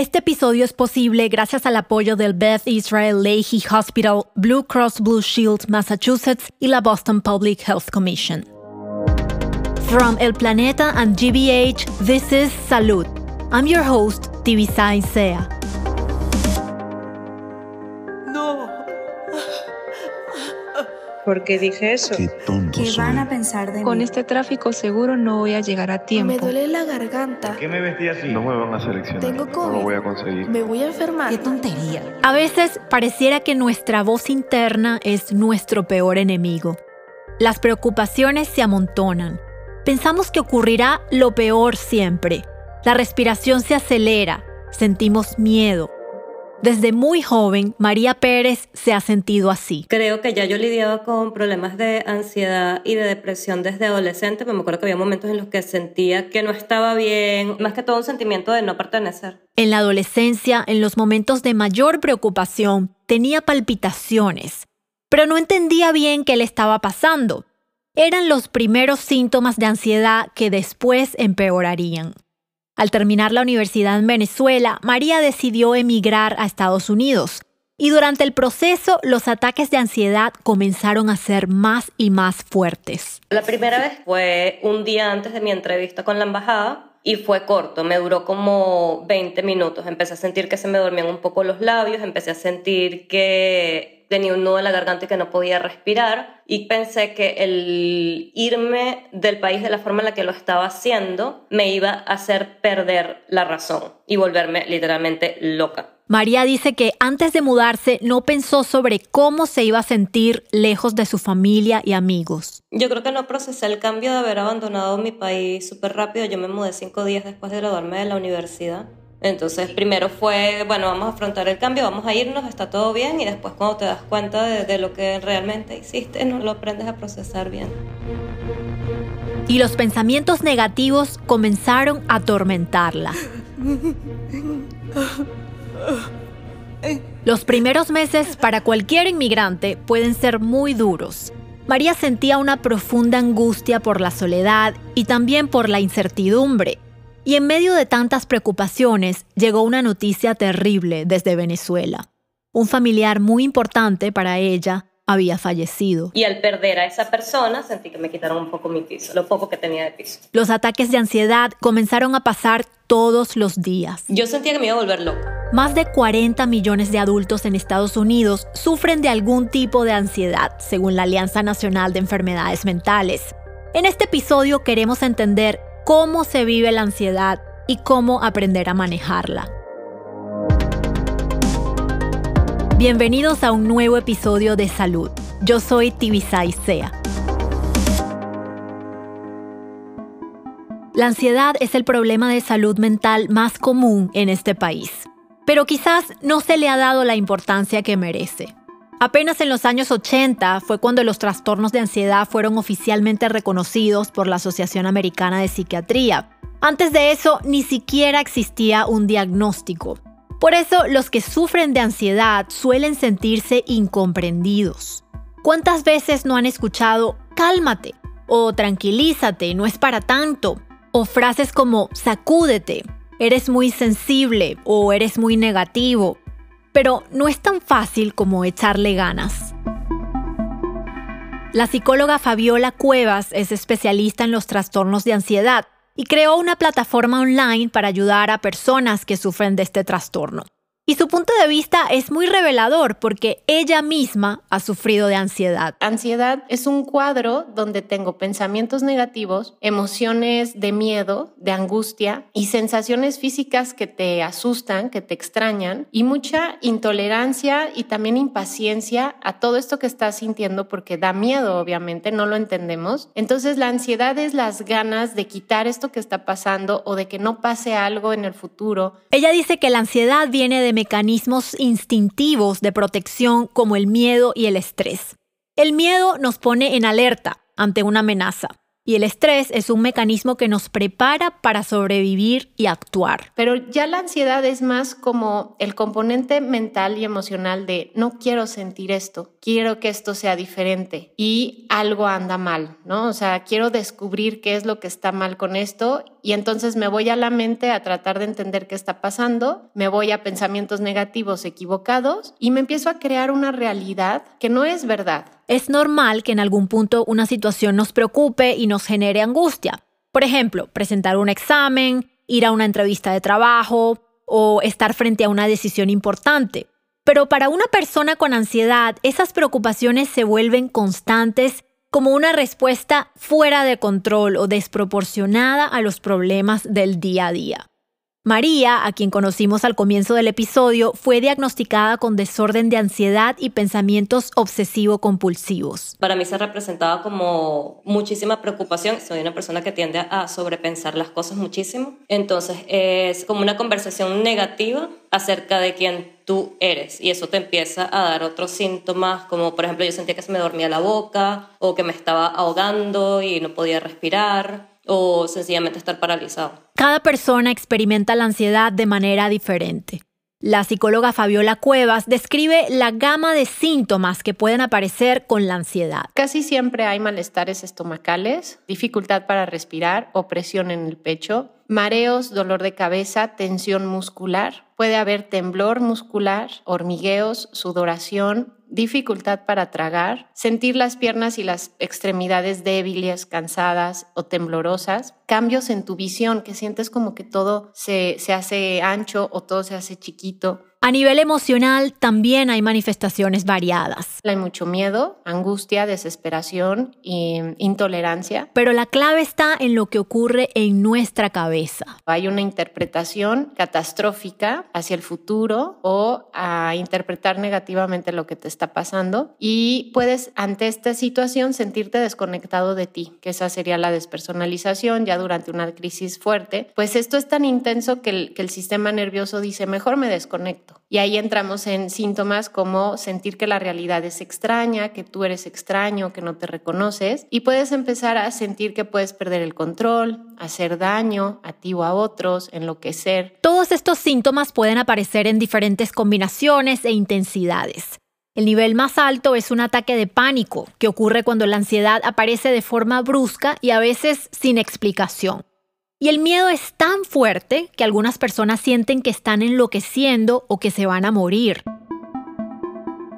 Este episodio es posible gracias al apoyo del Beth Israel Lahey Hospital, Blue Cross Blue Shield Massachusetts y la Boston Public Health Commission. From El Planeta and GBH, this is Salud. I'm your host, Tibisa Isea. ¿Por qué dije eso? Qué tonto ¿Qué soy. van a pensar de Con mí? este tráfico seguro no voy a llegar a tiempo. Me duele la garganta. ¿Qué me vestí así? No me van a seleccionar. Tengo No COVID. lo voy a conseguir. Me voy a enfermar. ¡Qué tontería! A veces pareciera que nuestra voz interna es nuestro peor enemigo. Las preocupaciones se amontonan. Pensamos que ocurrirá lo peor siempre. La respiración se acelera. Sentimos miedo. Desde muy joven, María Pérez se ha sentido así. Creo que ya yo lidiaba con problemas de ansiedad y de depresión desde adolescente, me acuerdo que había momentos en los que sentía que no estaba bien, más que todo un sentimiento de no pertenecer. En la adolescencia, en los momentos de mayor preocupación, tenía palpitaciones, pero no entendía bien qué le estaba pasando. Eran los primeros síntomas de ansiedad que después empeorarían. Al terminar la universidad en Venezuela, María decidió emigrar a Estados Unidos. Y durante el proceso, los ataques de ansiedad comenzaron a ser más y más fuertes. La primera vez fue un día antes de mi entrevista con la embajada y fue corto, me duró como 20 minutos. Empecé a sentir que se me dormían un poco los labios, empecé a sentir que tenía un nudo en la garganta y que no podía respirar y pensé que el irme del país de la forma en la que lo estaba haciendo me iba a hacer perder la razón y volverme literalmente loca. María dice que antes de mudarse no pensó sobre cómo se iba a sentir lejos de su familia y amigos. Yo creo que no procesé el cambio de haber abandonado mi país súper rápido. Yo me mudé cinco días después de graduarme de la universidad. Entonces, primero fue, bueno, vamos a afrontar el cambio, vamos a irnos, está todo bien. Y después, cuando te das cuenta de, de lo que realmente hiciste, no lo aprendes a procesar bien. Y los pensamientos negativos comenzaron a atormentarla. Los primeros meses para cualquier inmigrante pueden ser muy duros. María sentía una profunda angustia por la soledad y también por la incertidumbre. Y en medio de tantas preocupaciones llegó una noticia terrible desde Venezuela. Un familiar muy importante para ella había fallecido. Y al perder a esa persona, sentí que me quitaron un poco mi piso, lo poco que tenía de piso. Los ataques de ansiedad comenzaron a pasar todos los días. Yo sentía que me iba a volver loca. Más de 40 millones de adultos en Estados Unidos sufren de algún tipo de ansiedad, según la Alianza Nacional de Enfermedades Mentales. En este episodio queremos entender cómo se vive la ansiedad y cómo aprender a manejarla. Bienvenidos a un nuevo episodio de Salud. Yo soy Tibisa Isea. La ansiedad es el problema de salud mental más común en este país, pero quizás no se le ha dado la importancia que merece. Apenas en los años 80 fue cuando los trastornos de ansiedad fueron oficialmente reconocidos por la Asociación Americana de Psiquiatría. Antes de eso, ni siquiera existía un diagnóstico. Por eso, los que sufren de ansiedad suelen sentirse incomprendidos. ¿Cuántas veces no han escuchado cálmate o tranquilízate, no es para tanto? O frases como sacúdete, eres muy sensible o eres muy negativo. Pero no es tan fácil como echarle ganas. La psicóloga Fabiola Cuevas es especialista en los trastornos de ansiedad y creó una plataforma online para ayudar a personas que sufren de este trastorno. Y su punto de vista es muy revelador porque ella misma ha sufrido de ansiedad. Ansiedad es un cuadro donde tengo pensamientos negativos, emociones de miedo, de angustia y sensaciones físicas que te asustan, que te extrañan y mucha intolerancia y también impaciencia a todo esto que estás sintiendo porque da miedo, obviamente, no lo entendemos. Entonces la ansiedad es las ganas de quitar esto que está pasando o de que no pase algo en el futuro. Ella dice que la ansiedad viene de mecanismos instintivos de protección como el miedo y el estrés. El miedo nos pone en alerta ante una amenaza y el estrés es un mecanismo que nos prepara para sobrevivir y actuar. Pero ya la ansiedad es más como el componente mental y emocional de no quiero sentir esto, quiero que esto sea diferente y algo anda mal, ¿no? O sea, quiero descubrir qué es lo que está mal con esto y entonces me voy a la mente a tratar de entender qué está pasando, me voy a pensamientos negativos equivocados y me empiezo a crear una realidad que no es verdad. Es normal que en algún punto una situación nos preocupe y nos genere angustia. Por ejemplo, presentar un examen, ir a una entrevista de trabajo o estar frente a una decisión importante. Pero para una persona con ansiedad, esas preocupaciones se vuelven constantes como una respuesta fuera de control o desproporcionada a los problemas del día a día. María, a quien conocimos al comienzo del episodio, fue diagnosticada con desorden de ansiedad y pensamientos obsesivo-compulsivos. Para mí se representaba como muchísima preocupación. Soy una persona que tiende a sobrepensar las cosas muchísimo. Entonces es como una conversación negativa acerca de quién tú eres y eso te empieza a dar otros síntomas como por ejemplo yo sentía que se me dormía la boca o que me estaba ahogando y no podía respirar o sencillamente estar paralizado. Cada persona experimenta la ansiedad de manera diferente. La psicóloga Fabiola Cuevas describe la gama de síntomas que pueden aparecer con la ansiedad. Casi siempre hay malestares estomacales, dificultad para respirar, opresión en el pecho, mareos, dolor de cabeza, tensión muscular. Puede haber temblor muscular, hormigueos, sudoración, dificultad para tragar, sentir las piernas y las extremidades débiles, cansadas o temblorosas, cambios en tu visión, que sientes como que todo se, se hace ancho o todo se hace chiquito, a nivel emocional también hay manifestaciones variadas. Hay mucho miedo, angustia, desesperación e intolerancia. Pero la clave está en lo que ocurre en nuestra cabeza. Hay una interpretación catastrófica hacia el futuro o a interpretar negativamente lo que te está pasando y puedes ante esta situación sentirte desconectado de ti, que esa sería la despersonalización ya durante una crisis fuerte. Pues esto es tan intenso que el, que el sistema nervioso dice, mejor me desconecto y ahí entramos en síntomas como sentir que la realidad es extraña, que tú eres extraño, que no te reconoces y puedes empezar a sentir que puedes perder el control, hacer daño a ti o a otros, enloquecer. Todos estos síntomas pueden aparecer en diferentes combinaciones e intensidades. El nivel más alto es un ataque de pánico, que ocurre cuando la ansiedad aparece de forma brusca y a veces sin explicación. Y el miedo es tan fuerte que algunas personas sienten que están enloqueciendo o que se van a morir.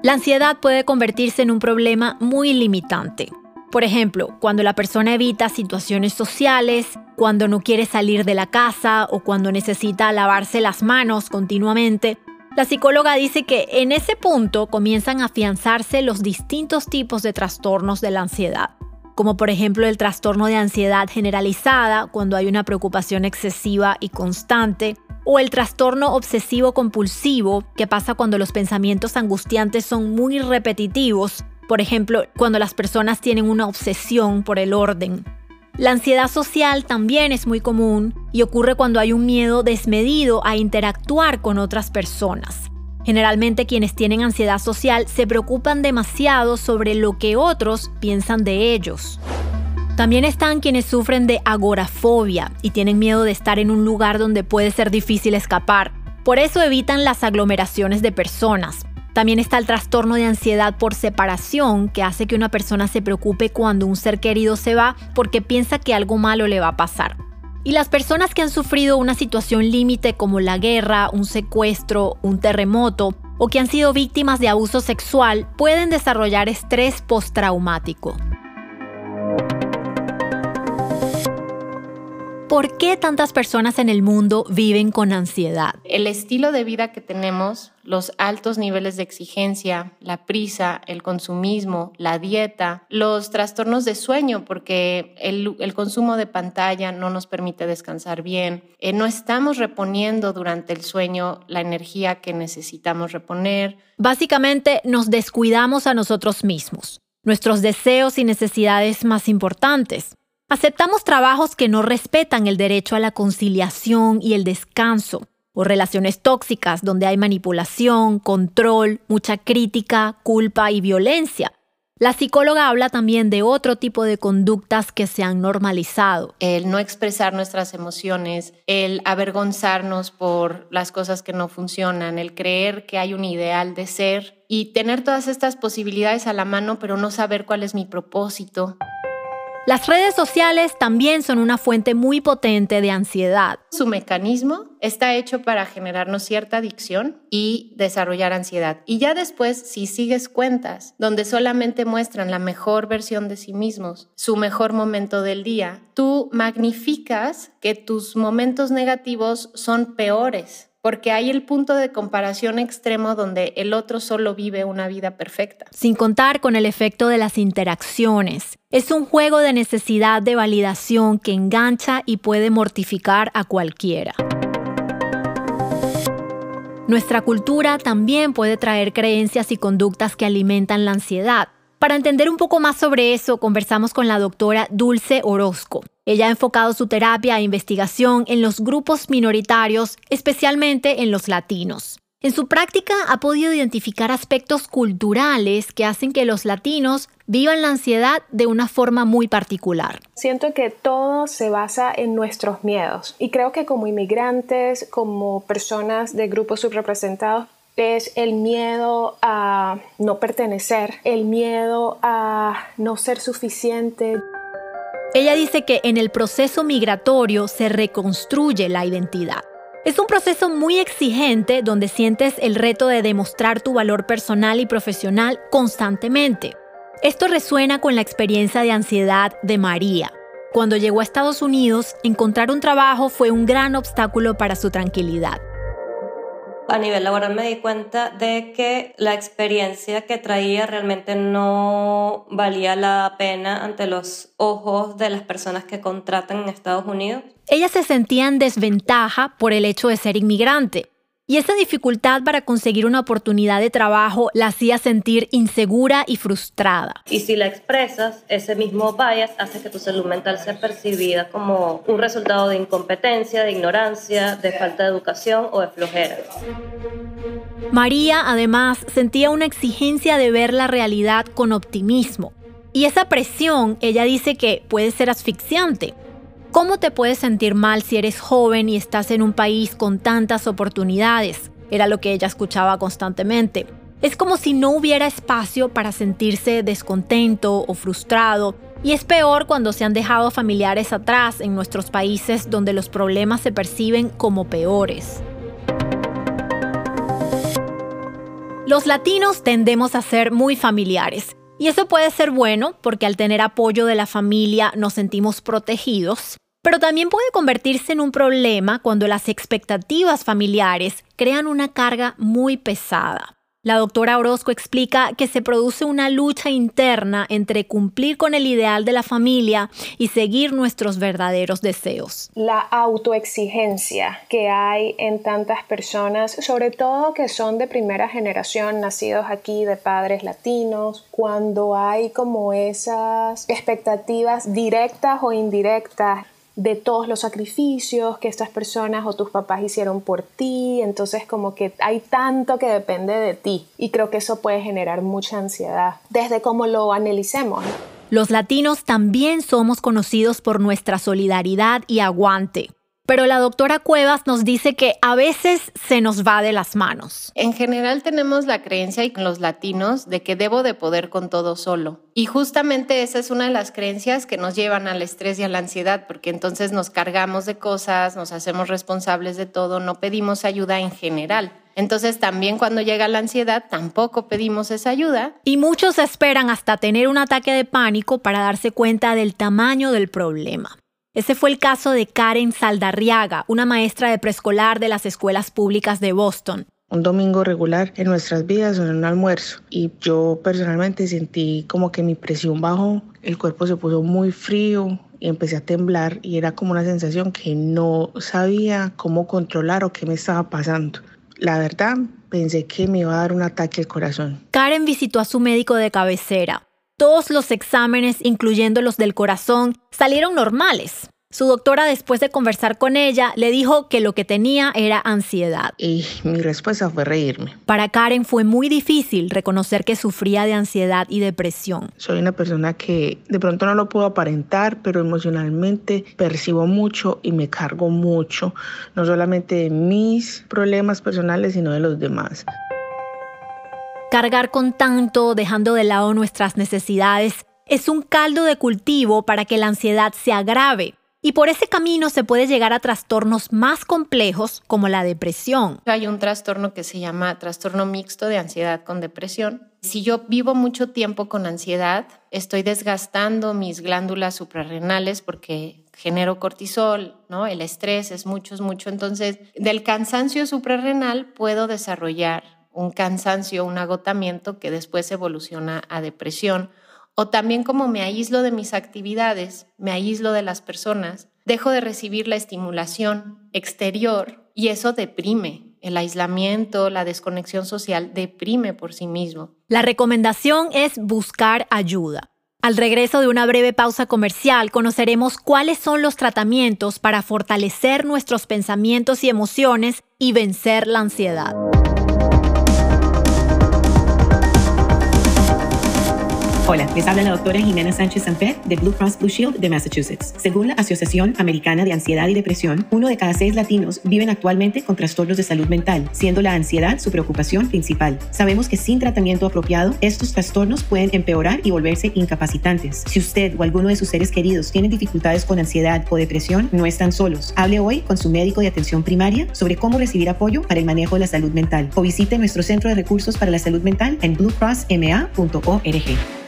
La ansiedad puede convertirse en un problema muy limitante. Por ejemplo, cuando la persona evita situaciones sociales, cuando no quiere salir de la casa o cuando necesita lavarse las manos continuamente, la psicóloga dice que en ese punto comienzan a afianzarse los distintos tipos de trastornos de la ansiedad como por ejemplo el trastorno de ansiedad generalizada cuando hay una preocupación excesiva y constante, o el trastorno obsesivo compulsivo que pasa cuando los pensamientos angustiantes son muy repetitivos, por ejemplo cuando las personas tienen una obsesión por el orden. La ansiedad social también es muy común y ocurre cuando hay un miedo desmedido a interactuar con otras personas. Generalmente quienes tienen ansiedad social se preocupan demasiado sobre lo que otros piensan de ellos. También están quienes sufren de agorafobia y tienen miedo de estar en un lugar donde puede ser difícil escapar. Por eso evitan las aglomeraciones de personas. También está el trastorno de ansiedad por separación, que hace que una persona se preocupe cuando un ser querido se va porque piensa que algo malo le va a pasar. Y las personas que han sufrido una situación límite como la guerra, un secuestro, un terremoto o que han sido víctimas de abuso sexual pueden desarrollar estrés postraumático. ¿Por qué tantas personas en el mundo viven con ansiedad? El estilo de vida que tenemos, los altos niveles de exigencia, la prisa, el consumismo, la dieta, los trastornos de sueño, porque el, consumo de pantalla no nos permite descansar bien, eh, no estamos reponiendo durante el sueño la energía que necesitamos reponer. Básicamente nos descuidamos a nosotros mismos, nuestros deseos y necesidades más importantes. Aceptamos trabajos que no respetan el derecho a la conciliación y el descanso, o relaciones tóxicas donde hay manipulación, control, mucha crítica, culpa y violencia. La psicóloga habla también de otro tipo de conductas que se han normalizado. El no expresar nuestras emociones, el avergonzarnos por las cosas que no funcionan, el creer que hay un ideal de ser y tener todas estas posibilidades a la mano pero no saber cuál es mi propósito. Las redes sociales también son una fuente muy potente de ansiedad. Su mecanismo está hecho para generarnos cierta adicción y desarrollar ansiedad. Y ya después, si sigues cuentas donde solamente muestran la mejor versión de sí mismos, su mejor momento del día, tú magnificas que tus momentos negativos son peores porque hay el punto de comparación extremo donde el otro solo vive una vida perfecta. Sin contar con el efecto de las interacciones. Es un juego de necesidad de validación que engancha y puede mortificar a cualquiera. Nuestra cultura también puede traer creencias y conductas que alimentan la ansiedad. Para entender un poco más sobre eso, conversamos con la doctora Dulce Orozco. Ella ha enfocado su terapia e investigación en los grupos minoritarios, especialmente en los latinos. En su práctica ha podido identificar aspectos culturales que hacen que los latinos vivan la ansiedad de una forma muy particular. Siento que todo se basa en nuestros miedos y creo que como inmigrantes, como personas de grupos subrepresentados, es el miedo a no pertenecer, el miedo a no ser suficiente. Ella dice que en el proceso migratorio se reconstruye la identidad. Es un proceso muy exigente donde sientes el reto de demostrar tu valor personal y profesional constantemente. Esto resuena con la experiencia de ansiedad de María. Cuando llegó a Estados Unidos, encontrar un trabajo fue un gran obstáculo para su tranquilidad a nivel laboral me di cuenta de que la experiencia que traía realmente no valía la pena ante los ojos de las personas que contratan en Estados Unidos. Ella se sentía en desventaja por el hecho de ser inmigrante. Y esa dificultad para conseguir una oportunidad de trabajo la hacía sentir insegura y frustrada. Y si la expresas, ese mismo bias hace que tu salud mental sea percibida como un resultado de incompetencia, de ignorancia, de falta de educación o de flojera. María además sentía una exigencia de ver la realidad con optimismo. Y esa presión, ella dice que puede ser asfixiante ¿Cómo te puedes sentir mal si eres joven y estás en un país con tantas oportunidades? Era lo que ella escuchaba constantemente. Es como si no hubiera espacio para sentirse descontento o frustrado, y es peor cuando se han dejado familiares atrás en nuestros países donde los problemas se perciben como peores. Los latinos tendemos a ser muy familiares, y eso puede ser bueno porque al tener apoyo de la familia nos sentimos protegidos, pero también puede convertirse en un problema cuando las expectativas familiares crean una carga muy pesada. La doctora Orozco explica que se produce una lucha interna entre cumplir con el ideal de la familia y seguir nuestros verdaderos deseos. La autoexigencia que hay en tantas personas, sobre todo que son de primera generación, nacidos aquí de padres latinos, cuando hay como esas expectativas directas o indirectas de todos los sacrificios que estas personas o tus papás hicieron por ti, entonces como que hay tanto que depende de ti y creo que eso puede generar mucha ansiedad desde cómo lo analicemos. Los latinos también somos conocidos por nuestra solidaridad y aguante. Pero la doctora Cuevas nos dice que a veces se nos va de las manos. En general tenemos la creencia en los latinos de que debo de poder con todo solo. Y justamente esa es una de las creencias que nos llevan al estrés y a la ansiedad, porque entonces nos cargamos de cosas, nos hacemos responsables de todo, no pedimos ayuda en general. Entonces también cuando llega la ansiedad tampoco pedimos esa ayuda. Y muchos esperan hasta tener un ataque de pánico para darse cuenta del tamaño del problema. Ese fue el caso de Karen Saldarriaga, una maestra de preescolar de las escuelas públicas de Boston. Un domingo regular en nuestras vidas en un almuerzo y yo personalmente sentí como que mi presión bajó, el cuerpo se puso muy frío y empecé a temblar y era como una sensación que no sabía cómo controlar o qué me estaba pasando. La verdad, pensé que me iba a dar un ataque al corazón. Karen visitó a su médico de cabecera, todos los exámenes, incluyendo los del corazón, salieron normales. Su doctora, después de conversar con ella, le dijo que lo que tenía era ansiedad. Y mi respuesta fue reírme. Para Karen fue muy difícil reconocer que sufría de ansiedad y depresión. Soy una persona que de pronto no lo puedo aparentar, pero emocionalmente percibo mucho y me cargo mucho, no solamente de mis problemas personales, sino de los demás. Cargar con tanto, dejando de lado nuestras necesidades, es un caldo de cultivo para que la ansiedad se agrave. Y por ese camino se puede llegar a trastornos más complejos como la depresión. Hay un trastorno que se llama trastorno mixto de ansiedad con depresión. Si yo vivo mucho tiempo con ansiedad, estoy desgastando mis glándulas suprarrenales porque genero cortisol, ¿no? El estrés es mucho, es mucho. Entonces, del cansancio suprarrenal puedo desarrollar un cansancio, un agotamiento que después evoluciona a depresión. O también como me aíslo de mis actividades, me aíslo de las personas, dejo de recibir la estimulación exterior y eso deprime. El aislamiento, la desconexión social deprime por sí mismo. La recomendación es buscar ayuda. Al regreso de una breve pausa comercial conoceremos cuáles son los tratamientos para fortalecer nuestros pensamientos y emociones y vencer la ansiedad. Hola, les habla la doctora Jimena Sánchez Sanpé de Blue Cross Blue Shield de Massachusetts. Según la Asociación Americana de Ansiedad y Depresión, uno de cada seis latinos viven actualmente con trastornos de salud mental, siendo la ansiedad su preocupación principal. Sabemos que sin tratamiento apropiado, estos trastornos pueden empeorar y volverse incapacitantes. Si usted o alguno de sus seres queridos tienen dificultades con ansiedad o depresión, no están solos. Hable hoy con su médico de atención primaria sobre cómo recibir apoyo para el manejo de la salud mental o visite nuestro centro de recursos para la salud mental en bluecrossma.org.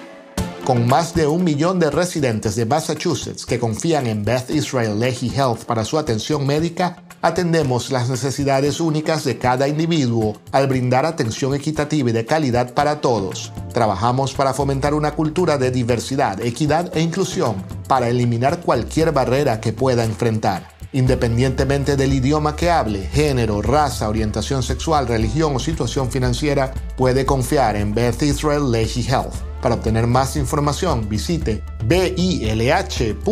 Con más de un millón de residentes de Massachusetts que confían en Beth Israel Lehi Health para su atención médica, atendemos las necesidades únicas de cada individuo al brindar atención equitativa y de calidad para todos. Trabajamos para fomentar una cultura de diversidad, equidad e inclusión para eliminar cualquier barrera que pueda enfrentar. Independientemente del idioma que hable, género, raza, orientación sexual, religión o situación financiera, puede confiar en Beth Israel Lehi Health. Para obtener más información, visite bilh.org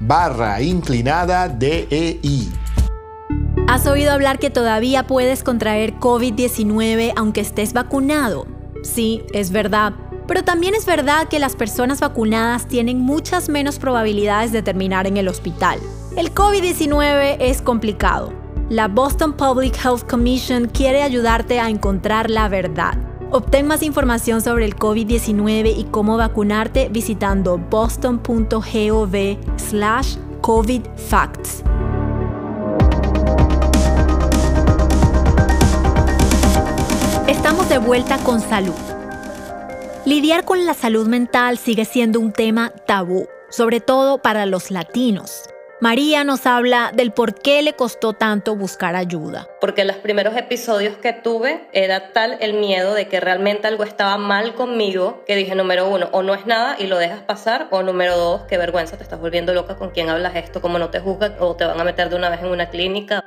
barra inclinada DEI. ¿Has oído hablar que todavía puedes contraer COVID-19 aunque estés vacunado? Sí, es verdad. Pero también es verdad que las personas vacunadas tienen muchas menos probabilidades de terminar en el hospital. El COVID-19 es complicado. La Boston Public Health Commission quiere ayudarte a encontrar la verdad. Obtén más información sobre el COVID-19 y cómo vacunarte visitando boston.gov slash COVID Facts. Estamos de vuelta con salud. Lidiar con la salud mental sigue siendo un tema tabú, sobre todo para los latinos. María nos habla del por qué le costó tanto buscar ayuda. Porque los primeros episodios que tuve era tal el miedo de que realmente algo estaba mal conmigo que dije, número uno, o no es nada y lo dejas pasar, o número dos, qué vergüenza, te estás volviendo loca con quién hablas esto, como no te juzgan o te van a meter de una vez en una clínica.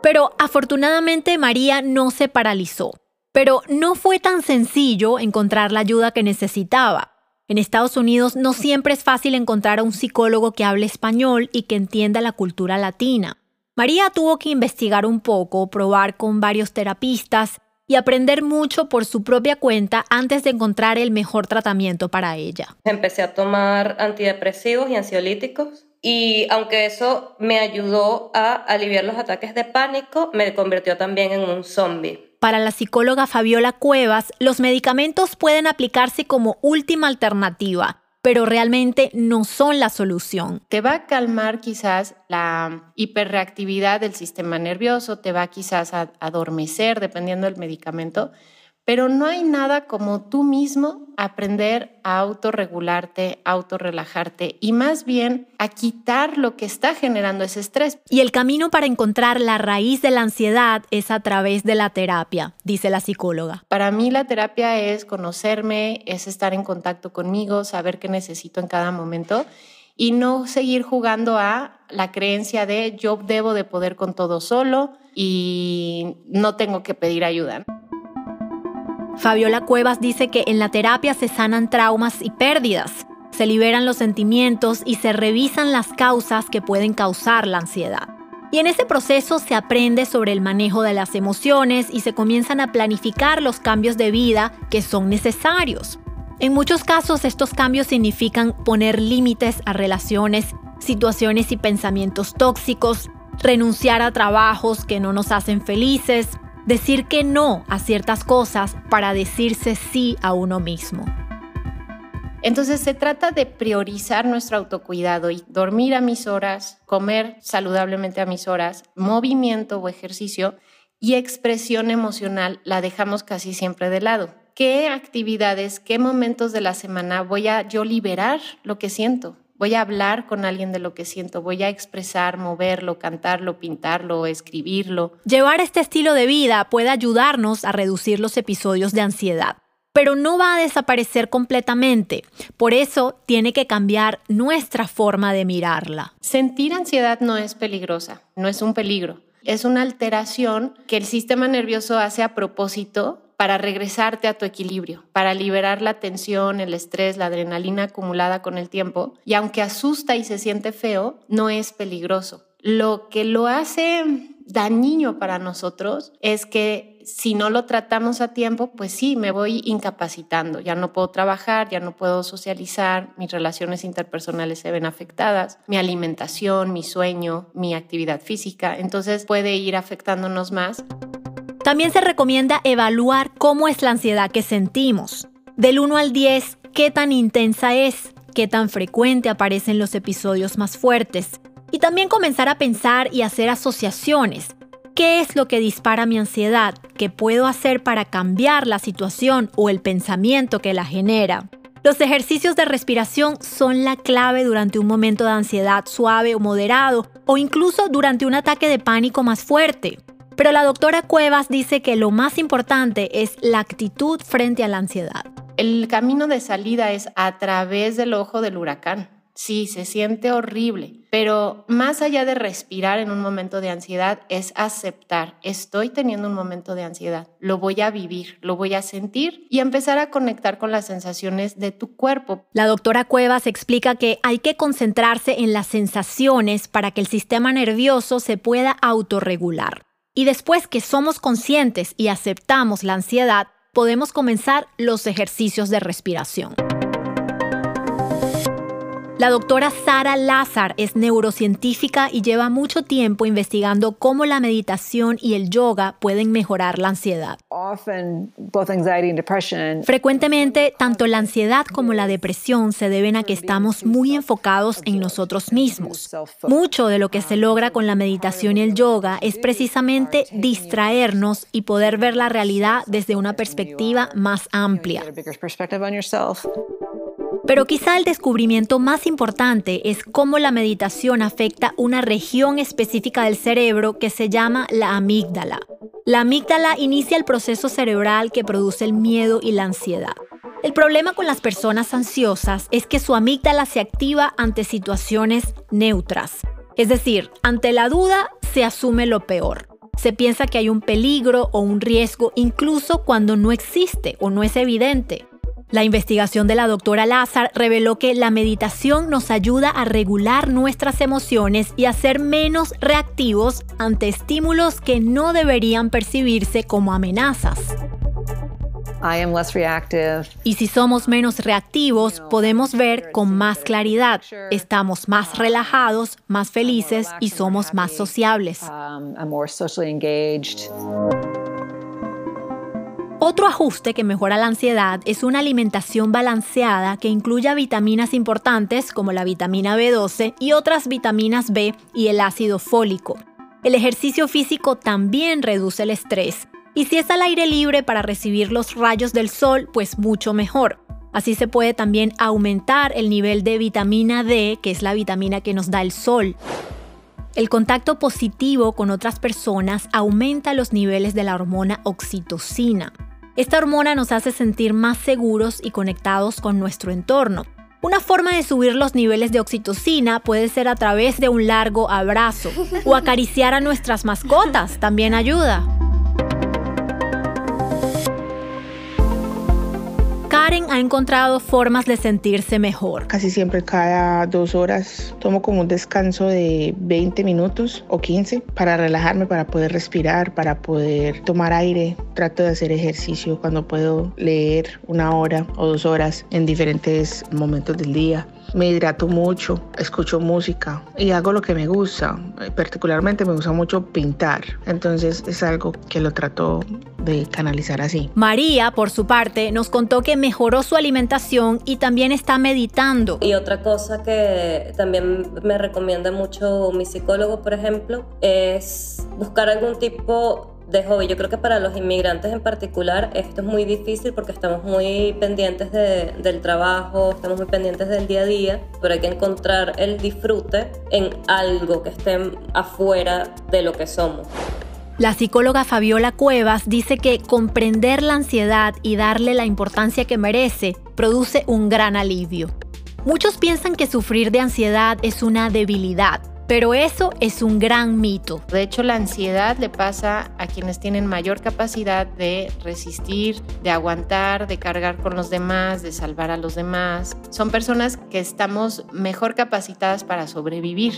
Pero afortunadamente María no se paralizó. Pero no fue tan sencillo encontrar la ayuda que necesitaba. En Estados Unidos no siempre es fácil encontrar a un psicólogo que hable español y que entienda la cultura latina. María tuvo que investigar un poco, probar con varios terapistas y aprender mucho por su propia cuenta antes de encontrar el mejor tratamiento para ella. Empecé a tomar antidepresivos y ansiolíticos y aunque eso me ayudó a aliviar los ataques de pánico, me convirtió también en un zombie. Para la psicóloga Fabiola Cuevas, los medicamentos pueden aplicarse como última alternativa, pero realmente no son la solución. Te va a calmar quizás la hiperreactividad del sistema nervioso, te va quizás a adormecer dependiendo del medicamento, pero no hay nada como tú mismo aprender a autorregularte, autorrelajarte y más bien a quitar lo que está generando ese estrés. Y el camino para encontrar la raíz de la ansiedad es a través de la terapia, dice la psicóloga. Para mí la terapia es conocerme, es estar en contacto conmigo, saber qué necesito en cada momento y no seguir jugando a la creencia de yo debo de poder con todo solo y no tengo que pedir ayuda. Fabiola Cuevas dice que en la terapia se sanan traumas y pérdidas, se liberan los sentimientos y se revisan las causas que pueden causar la ansiedad. Y en ese proceso se aprende sobre el manejo de las emociones y se comienzan a planificar los cambios de vida que son necesarios. En muchos casos estos cambios significan poner límites a relaciones, situaciones y pensamientos tóxicos, renunciar a trabajos que no nos hacen felices, decir que no a ciertas cosas para decirse sí a uno mismo. Entonces se trata de priorizar nuestro autocuidado y dormir a mis horas, comer saludablemente a mis horas, movimiento o ejercicio y expresión emocional la dejamos casi siempre de lado. ¿Qué actividades, qué momentos de la semana voy a yo liberar lo que siento? Voy a hablar con alguien de lo que siento, voy a expresar, moverlo, cantarlo, pintarlo, escribirlo. Llevar este estilo de vida puede ayudarnos a reducir los episodios de ansiedad, pero no va a desaparecer completamente. Por eso tiene que cambiar nuestra forma de mirarla. Sentir ansiedad no es peligrosa, no es un peligro. Es una alteración que el sistema nervioso hace a propósito para regresarte a tu equilibrio, para liberar la tensión, el estrés, la adrenalina acumulada con el tiempo. Y aunque asusta y se siente feo, no es peligroso. Lo que lo hace dañino para nosotros es que si no lo tratamos a tiempo, pues sí, me voy incapacitando, ya no puedo trabajar, ya no puedo socializar, mis relaciones interpersonales se ven afectadas, mi alimentación, mi sueño, mi actividad física, entonces puede ir afectándonos más. También se recomienda evaluar cómo es la ansiedad que sentimos. Del 1 al 10, qué tan intensa es, qué tan frecuente aparecen los episodios más fuertes. Y también comenzar a pensar y hacer asociaciones. ¿Qué es lo que dispara mi ansiedad? ¿Qué puedo hacer para cambiar la situación o el pensamiento que la genera? Los ejercicios de respiración son la clave durante un momento de ansiedad suave o moderado o incluso durante un ataque de pánico más fuerte. Pero la doctora Cuevas dice que lo más importante es la actitud frente a la ansiedad. El camino de salida es a través del ojo del huracán. Sí, se siente horrible, pero más allá de respirar en un momento de ansiedad es aceptar, estoy teniendo un momento de ansiedad, lo voy a vivir, lo voy a sentir y empezar a conectar con las sensaciones de tu cuerpo. La doctora Cuevas explica que hay que concentrarse en las sensaciones para que el sistema nervioso se pueda autorregular. Y después que somos conscientes y aceptamos la ansiedad, podemos comenzar los ejercicios de respiración. La doctora Sara Lazar es neurocientífica y lleva mucho tiempo investigando cómo la meditación y el yoga pueden mejorar la ansiedad. Frecuentemente, tanto la ansiedad como la depresión se deben a que estamos muy enfocados en nosotros mismos. Mucho de lo que se logra con la meditación y el yoga es precisamente distraernos y poder ver la realidad desde una perspectiva más amplia. Pero quizá el descubrimiento más importante es cómo la meditación afecta una región específica del cerebro que se llama la amígdala. La amígdala inicia el proceso cerebral que produce el miedo y la ansiedad. El problema con las personas ansiosas es que su amígdala se activa ante situaciones neutras. Es decir, ante la duda se asume lo peor. Se piensa que hay un peligro o un riesgo incluso cuando no existe o no es evidente. La investigación de la doctora Lazar reveló que la meditación nos ayuda a regular nuestras emociones y a ser menos reactivos ante estímulos que no deberían percibirse como amenazas. Y si somos menos reactivos, podemos ver con más claridad. Estamos más relajados, más felices y somos más sociables. Otro ajuste que mejora la ansiedad es una alimentación balanceada que incluya vitaminas importantes como la vitamina B12 y otras vitaminas B y el ácido fólico. El ejercicio físico también reduce el estrés. Y si es al aire libre para recibir los rayos del sol, pues mucho mejor. Así se puede también aumentar el nivel de vitamina D, que es la vitamina que nos da el sol. El contacto positivo con otras personas aumenta los niveles de la hormona oxitocina. Esta hormona nos hace sentir más seguros y conectados con nuestro entorno. Una forma de subir los niveles de oxitocina puede ser a través de un largo abrazo o acariciar a nuestras mascotas, también ayuda. Karen ha encontrado formas de sentirse mejor. Casi siempre cada dos horas tomo como un descanso de 20 minutos o 15 para relajarme, para poder respirar, para poder tomar aire. Trato de hacer ejercicio cuando puedo leer una hora o dos horas en diferentes momentos del día. Me hidrato mucho, escucho música y hago lo que me gusta. Particularmente me gusta mucho pintar, entonces es algo que lo trato de canalizar así. María, por su parte, nos contó que mejoró su alimentación y también está meditando. Y otra cosa que también me recomienda mucho mi psicólogo, por ejemplo, es buscar algún tipo de hobby. Yo creo que para los inmigrantes en particular esto es muy difícil porque estamos muy pendientes del trabajo, estamos muy pendientes del día a día, pero hay que encontrar el disfrute en algo que esté afuera de lo que somos. La psicóloga Fabiola Cuevas dice que comprender la ansiedad y darle la importancia que merece produce un gran alivio. Muchos piensan que sufrir de ansiedad es una debilidad, pero eso es un gran mito. De hecho, la ansiedad le pasa a quienes tienen mayor capacidad de resistir, de aguantar, de cargar con los demás, de salvar a los demás. Son personas que estamos mejor capacitadas para sobrevivir.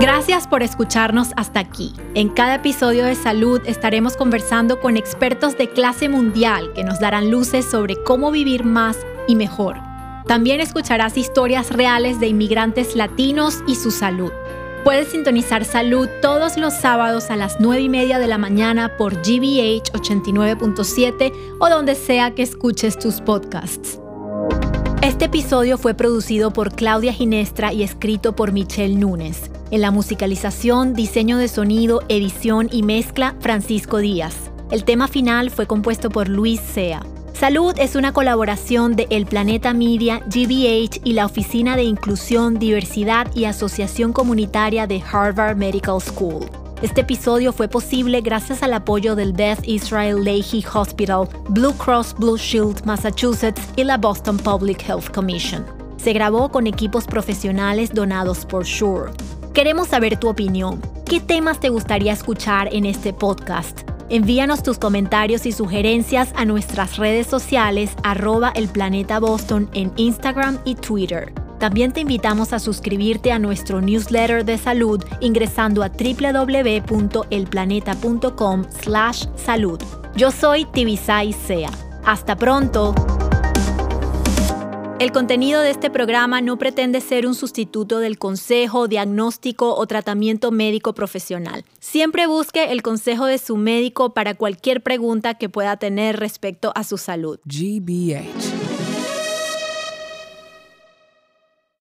Gracias por escucharnos hasta aquí. En cada episodio de Salud estaremos conversando con expertos de clase mundial que nos darán luces sobre cómo vivir más y mejor también escucharás historias reales de inmigrantes latinos y su salud. Puedes sintonizar Salud todos los sábados a las 9 y media de la mañana por GBH 89.7 o donde sea que escuches tus podcasts. Este episodio fue producido por Claudia Ginestra y escrito por Michelle Núñez. En la musicalización, diseño de sonido, edición y mezcla, Francisco Díaz. El tema final fue compuesto por Luis Sea. Salud es una colaboración de El Planeta Media, GBH y la Oficina de Inclusión, Diversidad y Asociación Comunitaria de Harvard Medical School. Este episodio fue posible gracias al apoyo del Beth Israel Lahey Hospital, Blue Cross Blue Shield Massachusetts y la Boston Public Health Commission. Se grabó con equipos profesionales donados por Shure. Queremos saber tu opinión. ¿Qué temas te gustaría escuchar en este podcast? Envíanos tus comentarios y sugerencias a nuestras redes sociales arroba el planeta Boston en Instagram y Twitter. También te invitamos a suscribirte a nuestro newsletter de salud ingresando a www.elplaneta.com slash salud. Yo soy Tibisay Sea. Hasta pronto. El contenido de este programa no pretende ser un sustituto del consejo, diagnóstico o tratamiento médico profesional. Siempre busque el consejo de su médico para cualquier pregunta que pueda tener respecto a su salud.